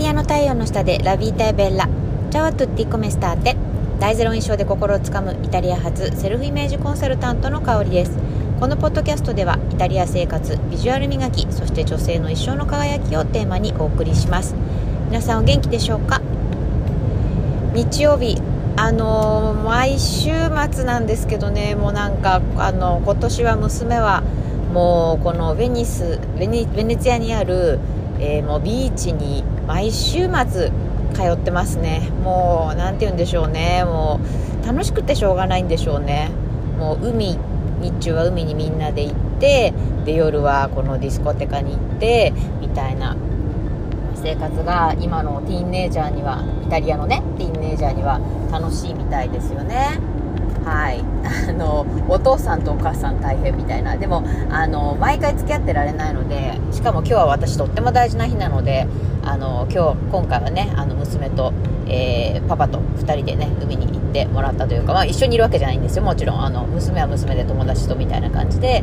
リアの太陽の下でラビータエベッラ。チャワトゥッティコメスターテ。大ゼロ印象で心をつかむイタリア発セルフイメージコンサルタントの香りです。このポッドキャストではイタリア生活ビジュアル磨きそして女性の一生の輝きをテーマにお送りします。皆さんお元気でしょうか？日曜日あのー、毎週末なんですけどね。もうなんかあの今年は娘はもうこのベニスベネベネツィアにある、えー、もうビーチに毎週末通ってますね。もう何て言うんでしょうね。もう楽しくてしょうがないんでしょうね。もう海日中は海にみんなで行ってで夜はこのディスコテカに行ってみたいな生活が今のティーンネイジャーにはイタリアのねティーンネイジャーには楽しいみたいですよね。はい。あのお父さんとお母さん大変みたいな。でもあの毎回付き合ってられないのでしかも今日は私とっても大事な日なのであの今日今回はねあの娘と、えー、パパと2人でね海に行ってもらったというか、まあ、一緒にいるわけじゃないんですよ。もちろんあの娘は娘で友達とみたいな感じで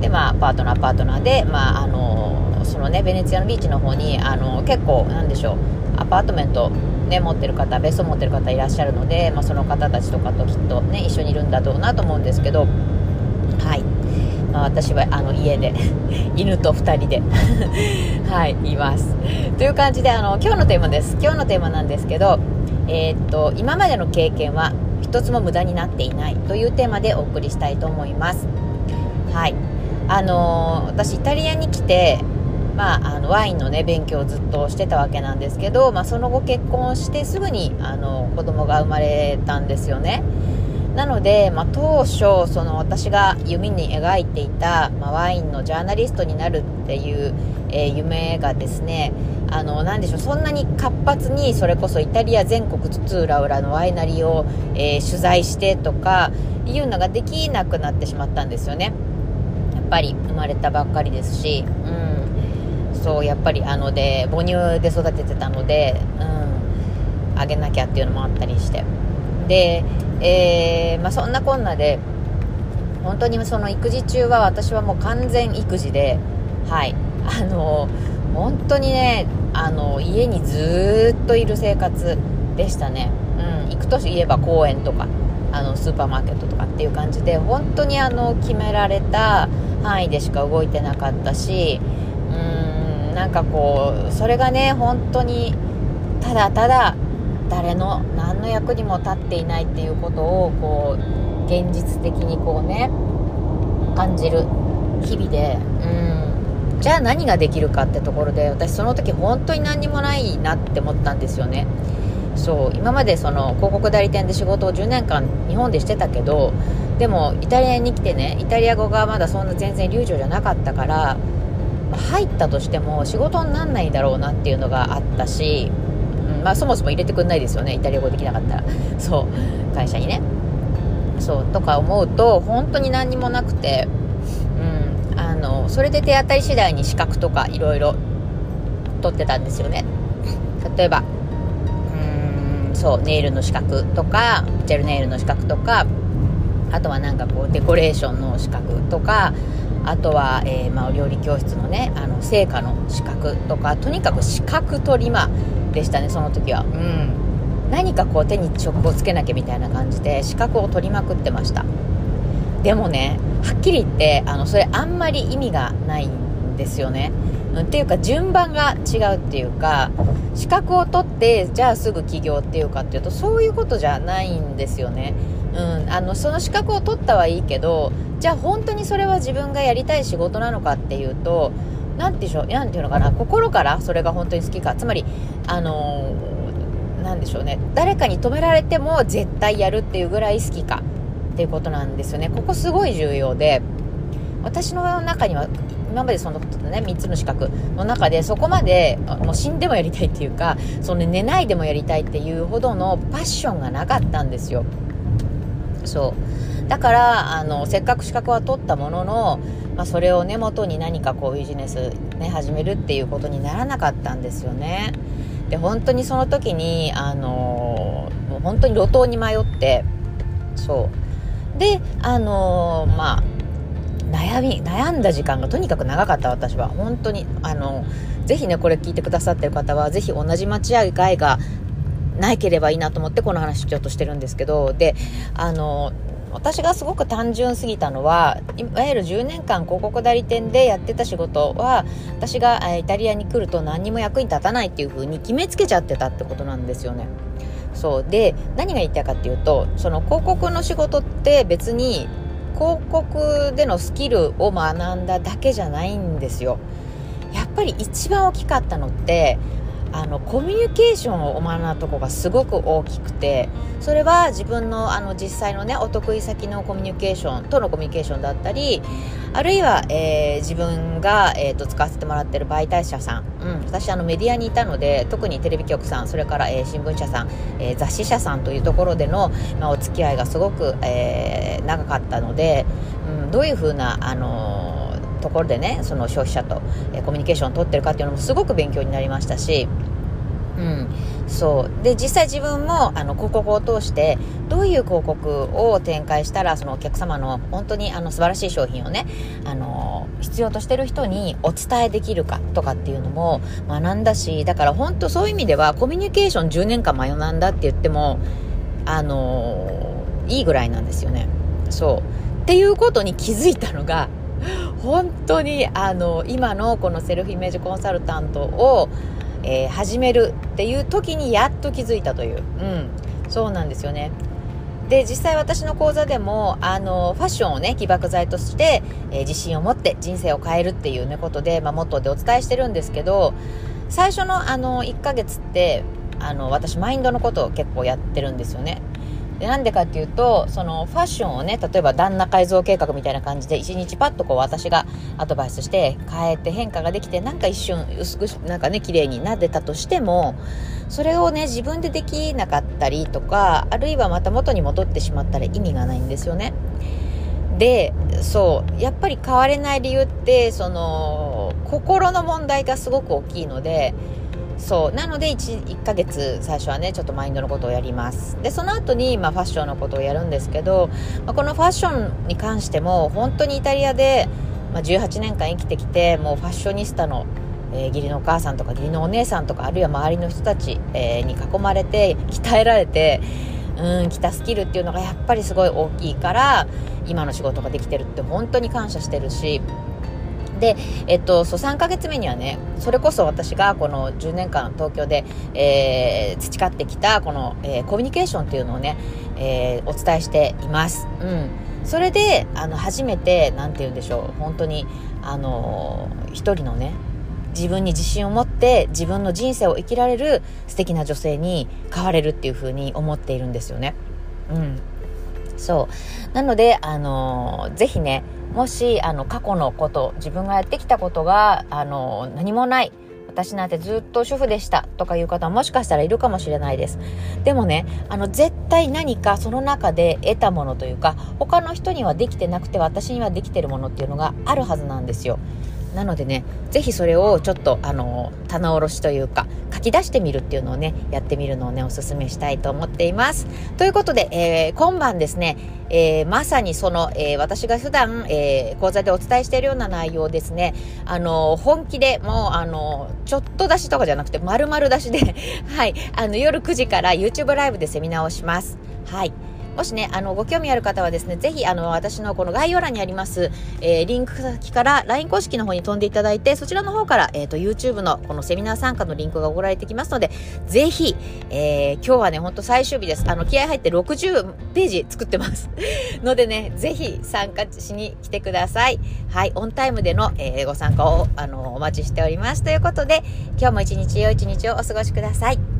で、まあ、パートナーパートナーで、まあ、あのそのねベネツィアのビーチの方にあの結構なんでしょうアパートメントね、持ってる方別荘持ってる方いらっしゃるので、まあ、その方たちとかときっとね一緒にいるんだろうなと思うんですけどはい、まあ、私はあの家で 犬と2人で はいいます。という感じであの今日のテーマです。今日のテーマなんですけどえー、っと今までの経験は一つも無駄になっていないというテーマでお送りしたいと思います。はい。あのー、私イタリアに来てまあ、あのワインのね勉強をずっとしてたわけなんですけど、まあ、その後結婚してすぐにあの子供が生まれたんですよね。なので、まあ、当初その私が夢に描いていた、まあ、ワインのジャーナリストになるっていう、えー、夢がですねあのなでしょうそんなに活発にそれこそイタリア全国津々浦々のワイナリーを、えー、取材してとかいうのができなくなってしまったんですよね。やっぱり生まれたばっかりですし、うん、そうやっぱりあので母乳で育ててたので、うん、あげなきゃっていうのもあったりして。で、えー、まあ、そんなこんなで本当にその育児中は私はもう完全育児ではい。あの本当にねあの家にずっといる生活でしたね、うん、行くといえば公園とかあのスーパーマーケットとかっていう感じで本当にあの決められた範囲でしか動いてなかったしなんかこうそれがね本当にただただ誰の何の役にも立っていないっていうことをこう現実的にこうね感じる日々でうん。じゃあ何ができるかってところで私その時本当に何にもないなって思ったんですよね。そう今までその広告代理店で仕事を10年間日本でしてたけどでもイタリアに来てねイタリア語がまだそんな全然流暢じゃなかったから入ったとしても仕事になんないだろうなっていうのがあったし、うんまあ、そもそも入れてくんないですよね。イタリア語できなかったら。そう。会社にね。そう。とか思うと本当に何にもなくて、うん、あのそれで手当たり次第に資格とかいろいろ取ってたんですよね。例えばうんそう。ネイルの資格とかジェルネイルの資格とかあとはなんかこうデコレーションの資格とかあとは、えー、まあ、お料理教室のねあの成果の資格とかとにかく資格取りまでしたねその時は。うん。何かこう手に職をつけなきゃみたいな感じで資格を取りまくってました。でもねはっきり言ってあのそれあんまり意味がないんですよね、うん、っていうか順番が違うっていうか資格を取ってじゃあすぐ起業っていうかっていうとそういうことじゃないんですよね。うん、あのその資格を取ったはいいけどじゃあ本当にそれは自分がやりたい仕事なのかっていうと何て言うのかな心からそれが本当に好きか。つまりあのー、でしょうね誰かに止められても絶対やるっていうぐらい好きかっていうことなんですよね。ここすごい重要で私の中には今までそのことね3つの資格の中でそこまでもう死んでもやりたいっていうかその寝ないでもやりたいっていうほどのパッションがなかったんですよ。そう。だからあのせっかく資格は取ったものの、まあ、それを根元に何かこうビジネス、ね、始めるっていうことにならなかったんですよね。で本当にその時にあのもう本当に路頭に迷ってそう。であのまあ悩み悩んだ時間がとにかく長かった私は本当にあのぜひねこれ聞いてくださってる方はぜひ同じ間違いがないければいいなと思ってこの話ちょっとしてるんですけどであの私がすごく単純すぎたのはいわゆる10年間広告代理店でやってた仕事は私がイタリアに来ると何にも役に立たないっていう風に決めつけちゃってたってことなんですよね。そうで何が言いたいかっていうとその広告の仕事って別に広告でのスキルを学んだだけじゃないんですよ。やっぱり一番大きかったのってあのコミュニケーションを学んだとこがすごく大きくてそれは自分のあの実際のねお得意先のコミュニケーションとのコミュニケーションだったりあるいは、えー、自分が、えーと、使わせてもらってる媒体者さん、うん、私あのメディアにいたので特にテレビ局さんそれから、えー、新聞社さん、えー、雑誌社さんというところでの、まあ、お付き合いがすごく、え長かったので、うん、どういうふうなあのところでねその消費者と、えコミュニケーションを取ってるかっていうのもすごく勉強になりましたしうん、そうで実際自分もあの広告を通してどういう広告を展開したらそのお客様の本当にあの素晴らしい商品をねあの必要としてる人にお伝えできるかとかっていうのも学んだしだから本当そういう意味ではコミュニケーション10年間学んだって言ってもあのいいぐらいなんですよね。そうっていうことに気づいたのが本当にあの今のこのセルフイメージコンサルタントを、えー、始めるっていう時にやっと気づいたという、うん、そうなんですよね。で実際私の講座でもあのファッションをね起爆剤として、えー、自信を持って人生を変えるっていうねことで、まあ、モットーでお伝えしてるんですけど最初のあの1ヶ月ってあの私マインドのことを結構やってるんですよね。なんでかっていうとそのファッションをね例えば旦那改造計画みたいな感じで一日パッとこう私がアドバイスして変えて変化ができてなんか一瞬薄くなんかね綺麗になってたとしてもそれをね自分でできなかったりとかあるいはまた元に戻ってしまったら意味がないんですよね。でそうやっぱり変われない理由ってその心の問題がすごく大きいのでそう。なので 1, 1ヶ月最初はねちょっとマインドのことをやります。でその後にまあファッションのことをやるんですけど、まあ、このファッションに関しても本当にイタリアで、まあ、18年間生きてきてもうファッショニスタのえー、義理のお母さんとか義理のお姉さんとかあるいは周りの人たち、えー、に囲まれて鍛えられてうん来たスキルっていうのがやっぱりすごい大きいから今の仕事ができてるって本当に感謝してるしで、えっと、そう3ヶ月目にはねそれこそ私がこの10年間東京で、えー、培ってきたこの、えー、コミュニケーションっていうのをね、えー、お伝えしています。うんそれであの初めて何て言うんでしょう本当にあの一人のね自分に自信を持って自分の人生を生きられる素敵な女性に変われるっていう風に思っているんですよね。うん。そう。なので、あの、ぜひね、もしあの過去のこと自分がやってきたことがあの何もない私なんてずっと主婦でしたとかいう方もしかしたらいるかもしれないですでもねあの絶対何かその中で得たものというか他の人にはできてなくて私にはできてるものっていうのがあるはずなんですよなのでね、ぜひそれをちょっと、あの、棚卸しというか、書き出してみるっていうのをね、やってみるのをね、お勧めしたいと思っています。ということで、えー、今晩ですね、えー、まさにその、えー、私が普段、えー、講座でお伝えしているような内容ですね、あの、本気でもう、あの、ちょっと出しとかじゃなくて、丸々出しで はい、あの、夜9時から YouTube ライブでセミナーをします。はい。もしね、あの、ご興味ある方はですね、ぜひ、あの、私のこの概要欄にあります、えー、リンク先から LINE 公式の方に飛んでいただいて、そちらの方から、えっ、ー、と、YouTube のこのセミナー参加のリンクが送られてきますので、ぜひ、えー、今日はね、ほんと最終日です。あの、気合入って60ページ作ってます。のでね、ぜひ参加しに来てください。はい、オンタイムでの、えー、ご参加を、あの、お待ちしております。ということで、今日も一日良い一日をお過ごしください。